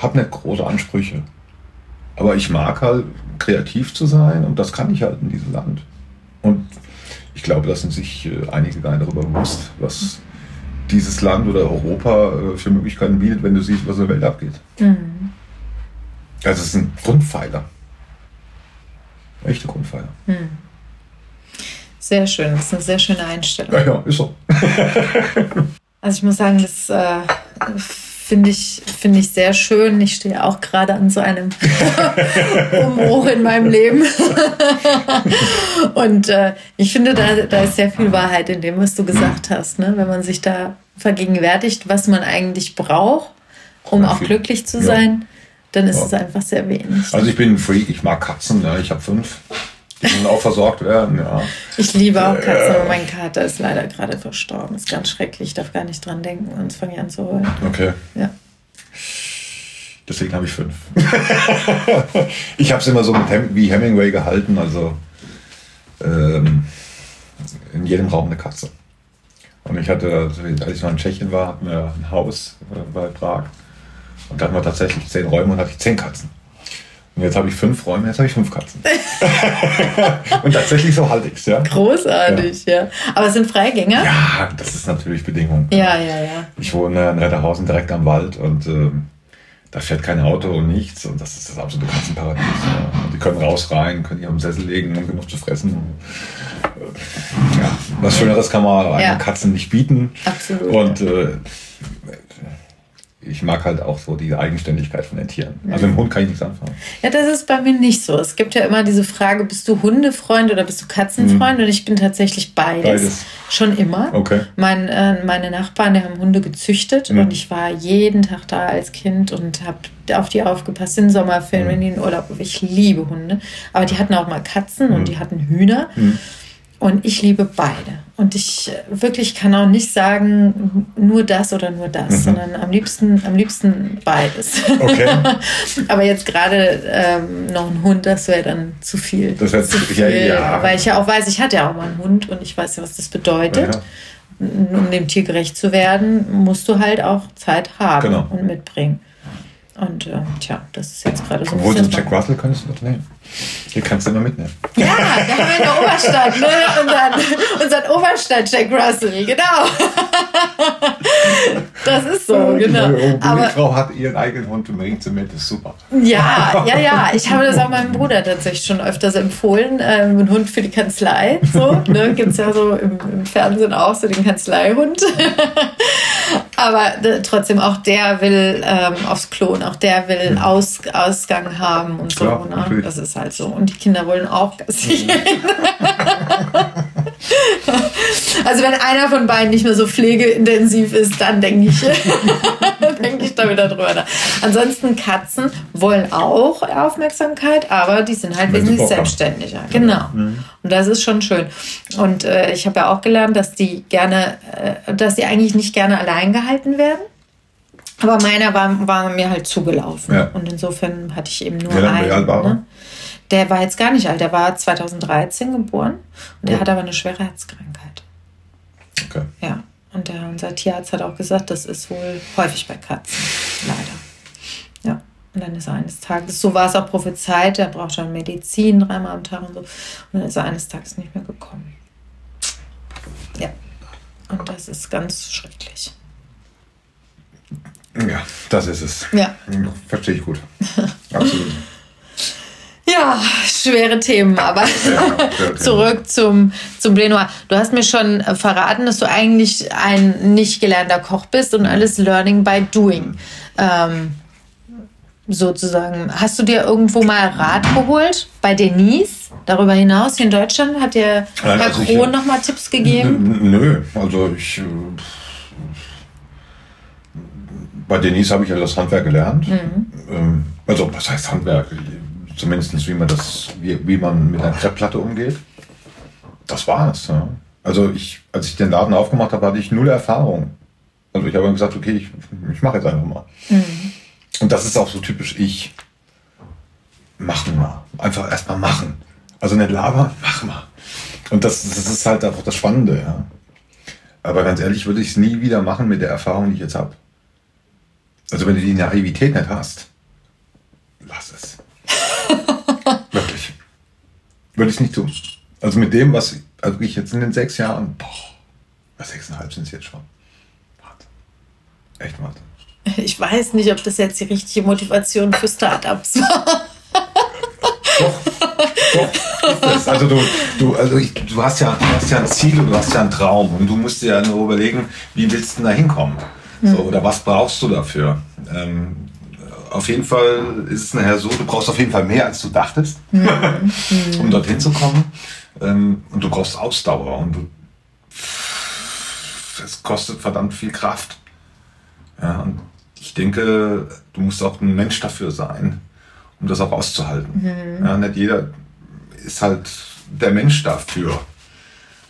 habe nicht große Ansprüche. Aber ich mag halt kreativ zu sein und das kann ich halt in diesem Land. Und ich glaube, dass sind sich äh, einige gar nicht darüber bewusst, was dieses Land oder Europa äh, für Möglichkeiten bietet, wenn du siehst, was in der Welt abgeht. Mhm. Also es ist ein Grundpfeiler. Echte Grundpfeiler. Mhm. Sehr schön, das ist eine sehr schöne Einstellung. Ja, ja, ist so. also ich muss sagen, das äh, finde ich, finde ich sehr schön. Ich stehe auch gerade an so einem Umbruch in meinem Leben. und äh, ich finde, da, da ist sehr viel Wahrheit in dem, was du gesagt hast. Ne? Wenn man sich da vergegenwärtigt, was man eigentlich braucht, um auch glücklich zu sein, dann ist ja. es einfach sehr wenig. Also ich bin ein Freak, ich mag Katzen, ja, ich habe fünf. Müssen auch versorgt werden, ja. Ich liebe auch Katzen, aber mein Kater ist leider gerade verstorben. Ist ganz schrecklich, ich darf gar nicht dran denken, sonst fange ich an zu heulen. Okay. Ja. Deswegen habe ich fünf. ich habe es immer so Hem wie Hemingway gehalten, also ähm, in jedem Raum eine Katze. Und ich hatte, also als ich noch in Tschechien war, hatten wir ein Haus äh, bei Prag. Und da hatten wir tatsächlich zehn Räume und hatte ich zehn Katzen. Und jetzt habe ich fünf Räume, jetzt habe ich fünf Katzen. und tatsächlich so halte ich es, ja. Großartig, ja. ja. Aber es sind Freigänger? Ja, das ist natürlich Bedingung. Ja, ja, ja. Ich wohne in Retterhausen direkt am Wald und äh, da fährt kein Auto und nichts und das ist das absolute Katzenparadies. Ja. Die können raus, rein, können hier am Sessel legen und genug zu fressen. Ja, was Schöneres kann man Ja. Katzen nicht bieten. Absolut. Und äh, ich mag halt auch so die Eigenständigkeit von den Tieren. Also im Hund kann ich nichts anfangen. Ja, das ist bei mir nicht so. Es gibt ja immer diese Frage, bist du Hundefreund oder bist du Katzenfreund? Und ich bin tatsächlich beides. Beides. Schon immer. Okay. Mein, äh, meine Nachbarn, die haben Hunde gezüchtet Mhm. und ich war jeden Tag da als Kind und habe auf die aufgepasst in den Sommerferien, Mhm. in Urlaub. Ich liebe Hunde. Aber die hatten auch mal Katzen und Mhm. die hatten Hühner. Und ich liebe beide. Und ich äh, wirklich kann auch nicht sagen, nur das oder nur das, Mhm. sondern am liebsten, am liebsten beides. Okay. Aber jetzt gerade ähm, noch ein Hund, das wäre dann zu viel. Das wär zu- zu ja, ja. Weil ich ja auch weiß, ich hatte ja auch mal einen Hund und ich weiß ja, was das bedeutet. Ja. Um dem Tier gerecht zu werden, musst du halt auch Zeit haben Genau. und mitbringen. Und äh, tja, das ist jetzt gerade so ein Obwohl so bisschen. einen Jack Russell könntest du nehmen. Den kannst du immer mitnehmen. Ja, da haben wir in der Oberstadt, ne? Unseren, unseren Oberstadt Jack Russell, genau. Das ist so, genau. Die Aber Frau hat ihren eigenen Hund und bringt sie mit, das ist super. ja, ja, ja. Ich habe das auch meinem Bruder tatsächlich schon öfters empfohlen. Ähm, ein Hund für die Kanzlei. So, ne? Gibt es ja so im, im Fernsehen auch so den Kanzleihund. Aber äh, trotzdem, auch der will ähm, aufs Klo und auch der will Aus, Ausgang haben und so. Klar, ne? Das ist halt so. Und die Kinder wollen auch Gassi gehen. Also wenn einer von beiden nicht mehr so pflegeintensiv ist, dann denke ich, denke ich da wieder drüber nach. Ansonsten Katzen wollen auch Aufmerksamkeit, aber die sind halt Wenn wesentlich Bock haben. selbstständiger. Genau. Und das ist schon schön. Und äh, ich habe ja auch gelernt, dass die gerne, äh, dass die eigentlich nicht gerne allein gehalten werden. Aber meiner war, war mir halt zugelaufen. Ja. Und insofern hatte ich eben nur Wie lange- einen. wie alt war ne? Der war jetzt gar nicht alt. Der war 2013 geboren. Und der Oh. hat aber eine schwere Herzkrankheit. Okay. Ja, und der, unser Tierarzt hat auch gesagt, das ist wohl häufig bei Katzen, leider. Ja, und dann ist er eines Tages, so war es auch prophezeit, er braucht schon Medizin dreimal am Tag und so. Und dann ist er eines Tages nicht mehr gekommen. Ja, und das ist ganz schrecklich. Ja, das ist es. Ja. Verstehe ich gut. Absolut. Ja, schwere Themen, aber Themen. zurück zum, zum Blenoir. Du hast mir schon äh, verraten, dass du eigentlich ein nicht gelernter Koch bist und alles Learning by Doing. Ähm, sozusagen. Hast du dir irgendwo mal Rat geholt? Bei Denise? Darüber hinaus hier in Deutschland hat dir Nein, Herr also ich- Krohn noch mal Tipps gegeben? Nö, also ich. äh, Bei Denise habe ich ja das Handwerk gelernt. Ähm, Also, was heißt Handwerk? Zumindest wie man das, wie, wie man mit einer Kreppplatte umgeht. Das war es. Ja. Also ich, als ich den Laden aufgemacht habe, hatte ich null Erfahrung. Also ich habe gesagt, okay, ich, ich mache jetzt einfach mal. Und das ist auch so typisch ich. Machen mal. Einfach erstmal machen. Also nicht labern, mach mal. Und das, das ist halt einfach das Spannende, ja. Aber ganz ehrlich, würde ich es nie wieder machen mit der Erfahrung, die ich jetzt habe. Also wenn du die Naivität nicht hast, lass es. Wirklich. Würde ich es nicht tun. Also mit dem, was also ich jetzt in den sechs Jahren, boah, sechseinhalb sind es jetzt schon. Wahnsinn. Echt Wahnsinn. Ich weiß nicht, ob das jetzt die richtige Motivation für Startups war. Doch, doch. Also du, du, also ich, du, hast ja, du hast ja ein Ziel und du hast ja einen Traum und du musst dir ja nur überlegen, wie willst du denn da hinkommen? So, oder was brauchst du dafür? Ähm, auf jeden Fall ist es nachher so, du brauchst auf jeden Fall mehr, als du dachtest, um dorthin zu kommen. Ähm, und du brauchst Ausdauer und du, es kostet verdammt viel Kraft. Ja, und ich denke, du musst auch ein Mensch dafür sein, um das auch auszuhalten. Ja, nicht jeder ist halt der Mensch dafür.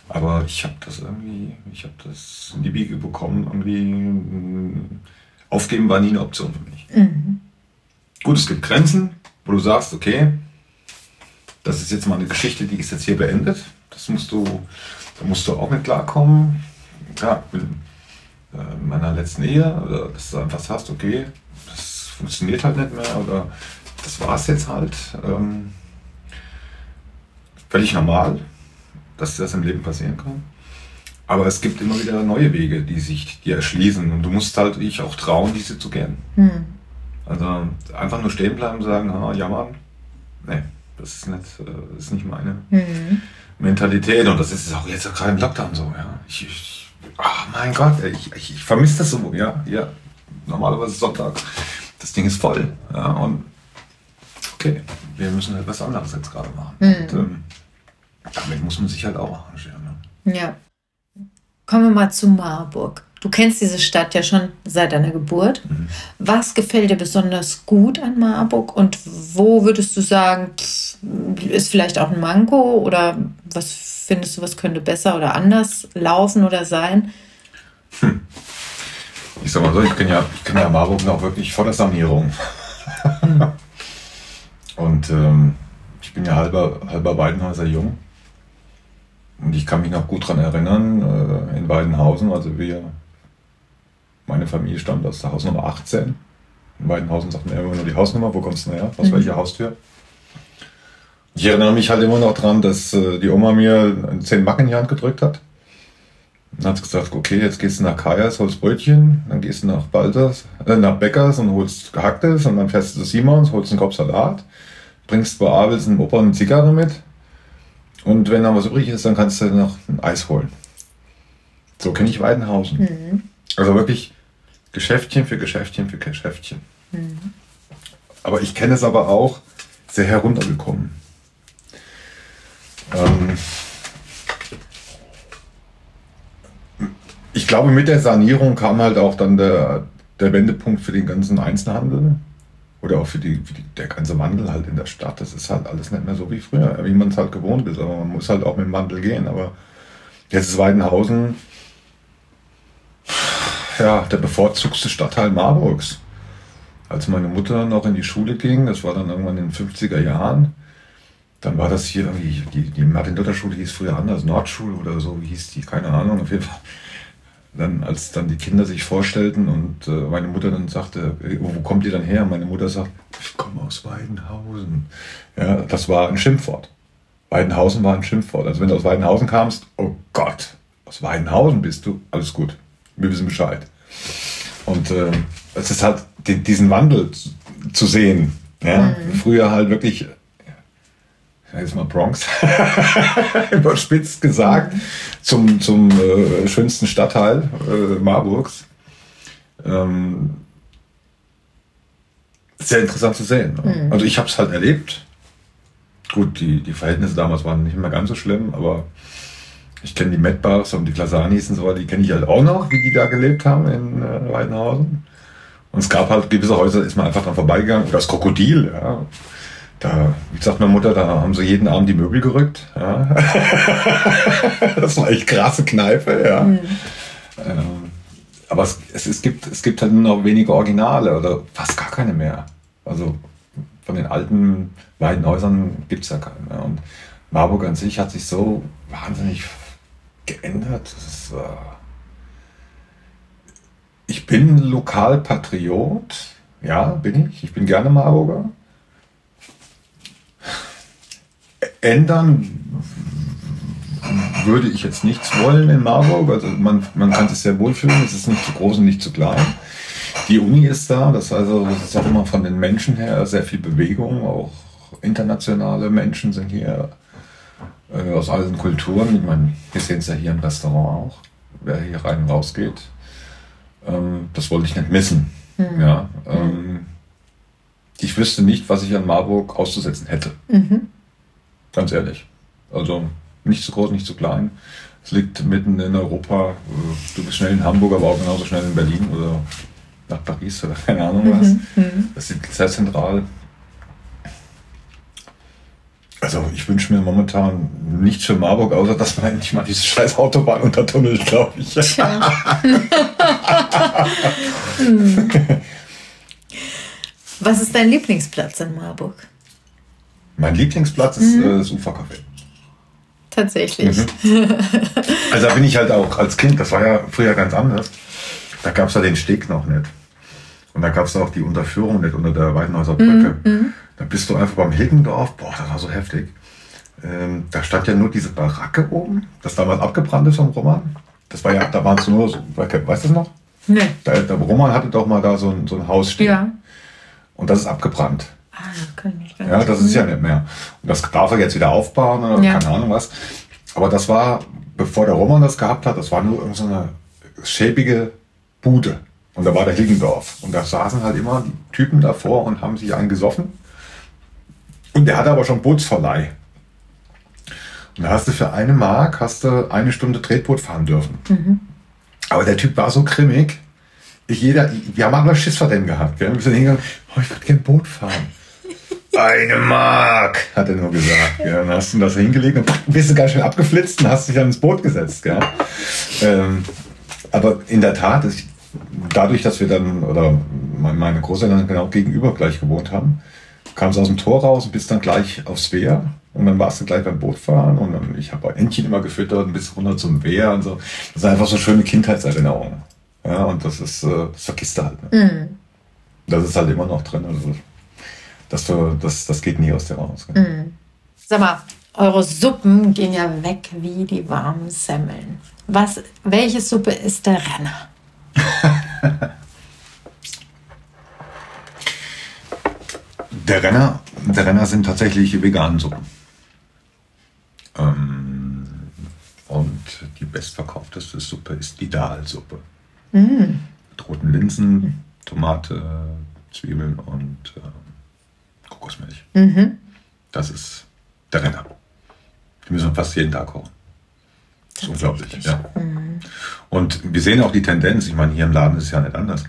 Aber ich habe das irgendwie, ich habe das in die Wiege bekommen. Irgendwie mm, aufgeben war nie eine Option für mich. Gut, es gibt Grenzen, wo du sagst, okay, das ist jetzt mal eine Geschichte, die ist jetzt hier beendet. Das musst du, da musst du auch mit klarkommen. Ja, mit äh, meiner letzten Ehe, oder dass du einfach sagst, okay, das funktioniert halt nicht mehr oder das war es jetzt halt. Ähm, völlig normal, dass das im Leben passieren kann. Aber es gibt immer wieder neue Wege, die sich dir erschließen und du musst halt dich auch trauen, diese zu gehen. Also einfach nur stehen bleiben und sagen, ah, jammern. Nee, das ist nicht, äh, das ist nicht meine Mhm. Mentalität. Und das ist auch jetzt gerade im Lockdown so, ja. Ich, ich, ach mein Gott, ich, ich, ich vermisse das so, ja. ja. Normalerweise ist Sonntag. Das Ding ist voll. Ja, und okay, wir müssen halt was anderes jetzt gerade machen. Und, ähm, damit muss man sich halt auch arrangieren. Ne? Ja. Kommen wir mal zu Marburg. Du kennst diese Stadt ja schon seit deiner Geburt. Was gefällt dir besonders gut an Marburg und wo würdest du sagen, pff, ist vielleicht auch ein Manko oder was findest du, was könnte besser oder anders laufen oder sein? Ich sag mal so, ich kenne ja, ich kenn ja Marburg noch wirklich vor der Sanierung. Und ähm, ich bin ja halber, halber Weidenhäuser jung. Und ich kann mich noch gut daran erinnern, äh, in Weidenhausen, also wir, meine Familie stammt aus der Hausnummer 18. In Weidenhausen sagt man immer nur die Hausnummer, wo kommst du her? Aus welcher Haustür? Ich erinnere mich halt immer noch dran, dass äh, die Oma mir 10 Macken in die Hand gedrückt hat. Dann hat sie gesagt, okay, jetzt gehst du nach Kajas, holst Brötchen, dann gehst du nach Balters, äh, nach Bäckers und holst Gehacktes und dann fährst du zu Simons, holst einen Kopf Salat, bringst bei Abels einen Opa eine Zigarre mit und wenn dann was übrig ist, dann kannst du noch ein Eis holen. So kenne ich Weidenhausen. Also wirklich Geschäftchen für Geschäftchen für Geschäftchen. Aber ich kenne es aber auch sehr heruntergekommen. Ähm, ich glaube, mit der Sanierung kam halt auch dann der, der Wendepunkt für den ganzen Einzelhandel. Oder auch für, die, für die, der ganze Wandel halt in der Stadt. Das ist halt alles nicht mehr so wie früher, wie man es halt gewohnt ist. Aber man muss halt auch mit dem Wandel gehen. Aber jetzt ist Weidenhausen ja, der bevorzugste Stadtteil Marburgs. Als meine Mutter noch in die Schule ging, das war dann irgendwann in den 50er Jahren, dann war das hier irgendwie, die, die Martin-Luther-Schule hieß früher anders, Nordschule oder so, wie hieß die, keine Ahnung, auf jeden Fall. Dann, als dann die Kinder sich vorstellten und äh, meine Mutter dann sagte, wo, wo kommt ihr dann her? Meine Mutter sagt, ich komme aus Weidenhausen. Ja, das war ein Schimpfwort. Weidenhausen war ein Schimpfwort. Also wenn du aus Weidenhausen kamst, oh Gott, aus Weidenhausen bist du, alles gut, wir wissen Bescheid. Und äh, es ist halt die, diesen Wandel zu, zu sehen. Ja? Früher halt wirklich, ich sag jetzt mal Bronx, überspitzt gesagt, zum, zum äh, schönsten Stadtteil äh, Marburgs. Ähm, sehr interessant zu sehen. Ne? Also ich habe es halt erlebt. Gut, die, die Verhältnisse damals waren nicht mehr ganz so schlimm, aber ich kenne die Medbachs und die Klasanis und so weiter, die kenne ich halt auch noch, wie die da gelebt haben in äh, Weidenhausen. Und es gab halt gewisse Häuser, ist man einfach dran vorbeigegangen. Oder das Krokodil, ja. Da, wie sagt meine Mutter, da haben sie jeden Abend die Möbel gerückt. Ja. das war echt krasse Kneipe, ja. Ähm, aber es, es, es, gibt, es gibt halt nur noch wenige Originale oder fast gar keine mehr. Also von den alten beiden Häusern gibt es ja keine mehr. Und Marburg an sich hat sich so wahnsinnig geändert. Ist, äh ich bin Lokalpatriot. Ja, bin ich. Ich bin gerne Marburger. Ändern würde ich jetzt nichts wollen in Marburg. Also man, man kann sich sehr wohlfühlen. Es ist nicht zu groß und nicht zu klein. Die Uni ist da. Das, also, das ist auch immer von den Menschen her sehr viel Bewegung. Auch internationale Menschen sind hier äh, aus allen Kulturen. Ich meine, wir sehen es ja hier im Restaurant auch, wer hier rein und raus geht. Ähm, das wollte ich nicht missen. Ja, ähm, ich wüsste nicht, was ich an Marburg auszusetzen hätte. Ganz ehrlich. Also nicht zu groß, nicht zu klein. Es liegt mitten in Europa. Äh, Du bist schnell in Hamburg, aber auch genauso schnell in Berlin oder nach Paris oder keine Ahnung was. Das liegt sehr zentral. Also ich wünsche mir momentan nichts für Marburg, außer dass man endlich mal diese scheiß Autobahn untertunnelt, glaube ich. Was ist dein Lieblingsplatz in Marburg? Mein Lieblingsplatz ist äh, das Ufercafé. Tatsächlich. Also da bin ich halt auch als Kind, das war ja früher ganz anders. Da gab es ja den Steg noch nicht. Und da gab es auch die Unterführung nicht unter der Weidenhäuser Brücke. Da bist du einfach beim Hilgendorf, boah, das war so heftig. Ähm, da stand ja nur diese Baracke oben, das damals abgebrannt ist vom Roman. Das war ja, da waren es nur so, weißt du das noch? Nee. Da, der Roman hatte doch mal da so ein, so ein Haus stehen. Ja. Und das ist abgebrannt. Ah, kann ich gar Ja, nicht. das ist ja nicht mehr. Und das darf er jetzt wieder aufbauen oder Ja. keine Ahnung was. Aber das war, bevor der Roman das gehabt hat, das war nur irgendeine so eine schäbige Bude. Und da war der Higgendorf. Und da saßen halt immer die Typen davor und haben sich einen gesoffen. Und der hatte aber schon Bootsverleih. Und da hast du für eine Mark hast du eine Stunde Tretboot fahren dürfen. Aber der Typ war so grimmig. Ich, jeder, wir haben alle Schiss vor dem gehabt. Gell? Wir sind hingegangen, oh, ich würde gerne Boot fahren. Eine Mark, hat er nur gesagt. Gell? Dann hast du das hingelegt und bist du ganz schnell abgeflitzt und hast dich dann ins Boot gesetzt. Gell? Ähm, aber in der Tat, ist, dadurch, dass wir dann, oder meine Großeltern genau gegenüber gleich gewohnt haben, kam es aus dem Tor raus und bist dann gleich aufs Wehr. Und dann warst du gleich beim Bootfahren und dann, ich habe Entchen immer gefüttert und bis runter zum Wehr und so. Das sind einfach so schöne Kindheitserinnerungen. Ja, und das ist, äh, das vergisst du halt. Ne? Das ist halt immer noch drin. Also das, das, das geht nie aus dir raus. gell? Sag mal, eure Suppen gehen ja weg wie die warmen Semmeln. Was, welche Suppe ist der Renner? Der Renner, der Renner sind tatsächlich veganen Suppen. Ähm, und die bestverkaufteste Suppe ist die Dahlsuppe. Mit roten Linsen, Tomate, Zwiebeln und ähm, Kokosmilch. Das ist der Renner. Die müssen wir fast jeden Tag kochen. Das ist unglaublich, ja. Und wir sehen auch die Tendenz, ich meine, hier im Laden ist es ja nicht anders.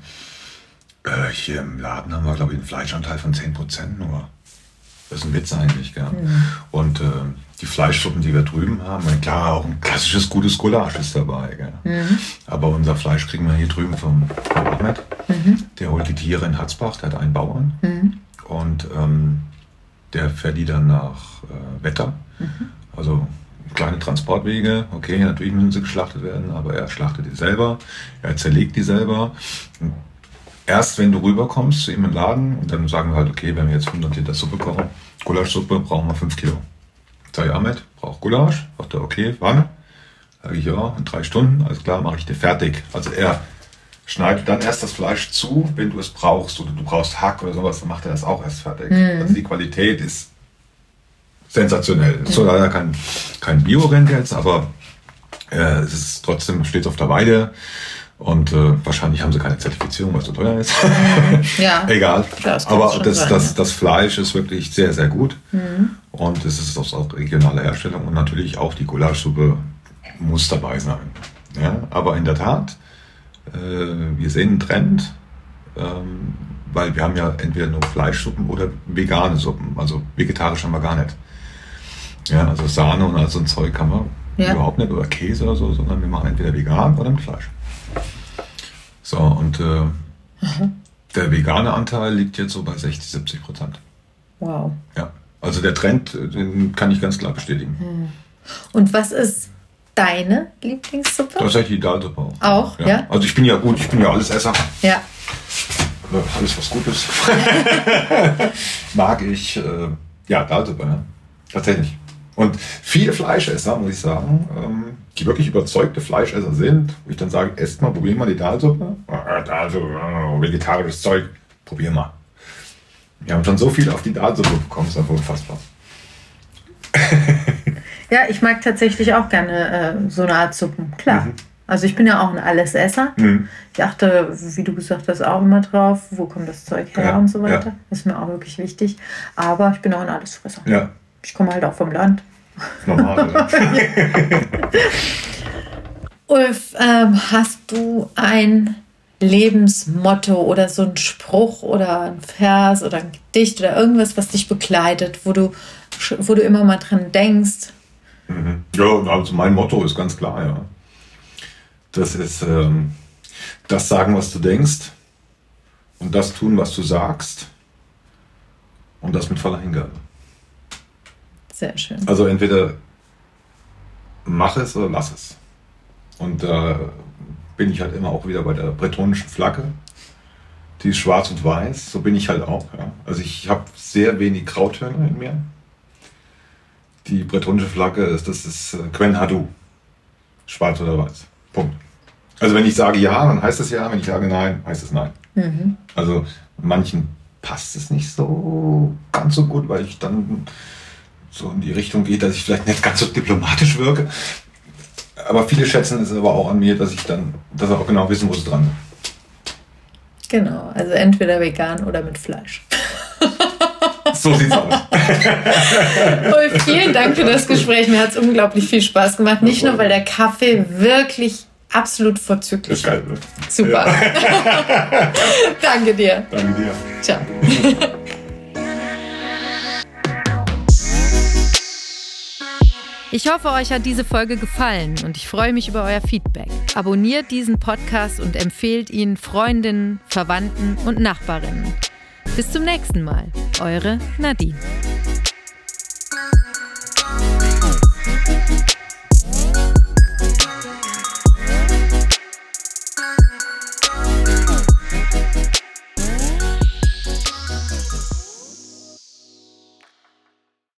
Äh, hier im Laden haben wir, glaube ich, einen Fleischanteil von 10% nur. Das ist ein Witz eigentlich, gell? Und äh, die Fleischsuppen, die wir drüben haben, klar, auch ein klassisches gutes Gulasch ist dabei, gell? Aber unser Fleisch kriegen wir hier drüben vom, Ahmed. Der holt die Tiere in Hatzbach, der hat einen Bauern. Und ähm, der fährt die dann nach äh, Wetter. Also kleine Transportwege, okay, natürlich müssen sie geschlachtet werden, aber er schlachtet die selber, er zerlegt die selber. Und erst wenn du rüberkommst zu ihm im Laden und dann sagen wir halt, okay, wenn wir jetzt 100 Liter Suppe kochen, Gulaschsuppe brauchen wir 5 Kilo. Sag ich, Ahmed, braucht Gulasch? Sagt er, okay, wann? Sag ich, ja, in drei Stunden, alles klar, mache ich dir fertig. Also er schneidet dann erst das Fleisch zu, wenn du es brauchst oder du brauchst Hack oder sowas, dann macht er das auch erst fertig. Also die Qualität ist sensationell. Es ist so leider kein, kein Bio-Rent jetzt, aber äh, es ist trotzdem, steht auf der Weide und äh, wahrscheinlich haben sie keine Zertifizierung, weil es so teuer ist. Ja. Egal. Das aber das, sein, das, ja. das Fleisch ist wirklich sehr, sehr gut. Und es ist aus auch regionaler Herstellung und natürlich auch die Gulaschsuppe muss dabei sein. Ja, aber in der Tat, äh, wir sehen einen Trend, ähm, weil wir haben ja entweder nur Fleischsuppen oder vegane Suppen. Also vegetarisch haben wir gar nicht. Ja, also Sahne und all so ein Zeug haben wir Ja. überhaupt nicht oder Käse oder so, sondern wir machen entweder vegan oder mit Fleisch. So, und äh, der vegane Anteil liegt jetzt so bei 60, 70 Prozent. Wow. Ja, also der Trend, den kann ich ganz klar bestätigen. Und was ist deine Lieblingssuppe? Tatsächlich die Dahlsuppe auch. Auch, ja? Also ich bin ja gut, ich bin ja alles Esser. Ja. Alles was gut ist. Mag ich. Äh, ja, Dahlsuppe, ja. Tatsächlich. Und viele Fleischesser, muss ich sagen, ähm, die wirklich überzeugte Fleischesser sind, wo ich dann sage, esst mal, probier mal die Dahlsuppe. Ah, Dahlsuppe, ah, vegetarisches Zeug, probier mal. Wir haben schon so viel auf die Dahlsuppe bekommen, ist einfach unfassbar. Ja, ich mag tatsächlich auch gerne äh, so eine Art Suppen. Klar. Also ich bin ja auch ein Allesesser. Mhm. Ich achte, wie du gesagt hast, auch immer drauf, wo kommt das Zeug her Ja, und so weiter. ja. Ist mir auch wirklich wichtig. Aber ich bin auch ein Allesfresser. Ja, Ich komme halt auch vom Land. Normal. Ulf, ähm, hast du ein Lebensmotto oder so ein Spruch oder ein Vers oder ein Gedicht oder irgendwas, was dich begleitet, wo du, wo du immer mal dran denkst? Mhm. Ja, also mein Motto ist ganz klar, ja. Das ist ähm, das sagen, was du denkst und das tun, was du sagst und das mit voller Hingabe. Sehr schön. Also entweder mach es oder lass es. Und da bin ich halt immer auch wieder bei der bretonischen Flagge. Die ist schwarz und weiß, so bin ich halt auch. Ja. Also ich habe sehr wenig Grautöne in mir. Die bretonische Flagge ist, das ist äh, Quen Hadu. Schwarz oder weiß. Punkt. Also wenn ich sage ja, dann heißt es ja, wenn ich sage nein, heißt es nein. Mhm. Also manchen passt es nicht so ganz so gut, weil ich dann so in die Richtung gehe, dass ich vielleicht nicht ganz so diplomatisch wirke. Aber viele schätzen es aber auch an mir, dass ich dann, dass sie auch genau wissen, wo sie dran sind. Genau, also entweder vegan oder mit Fleisch. So sieht's aus. Ulf, vielen Dank für das Gespräch. Mir hat es unglaublich viel Spaß gemacht. Nicht nur, weil der Kaffee wirklich absolut vorzüglich ist. Super. Ja. Danke dir. Danke dir. Ciao. Ich hoffe, euch hat diese Folge gefallen und ich freue mich über euer Feedback. Abonniert diesen Podcast und empfehlt ihn Freundinnen, Verwandten und Nachbarinnen. Bis zum nächsten Mal. Eure Nadine.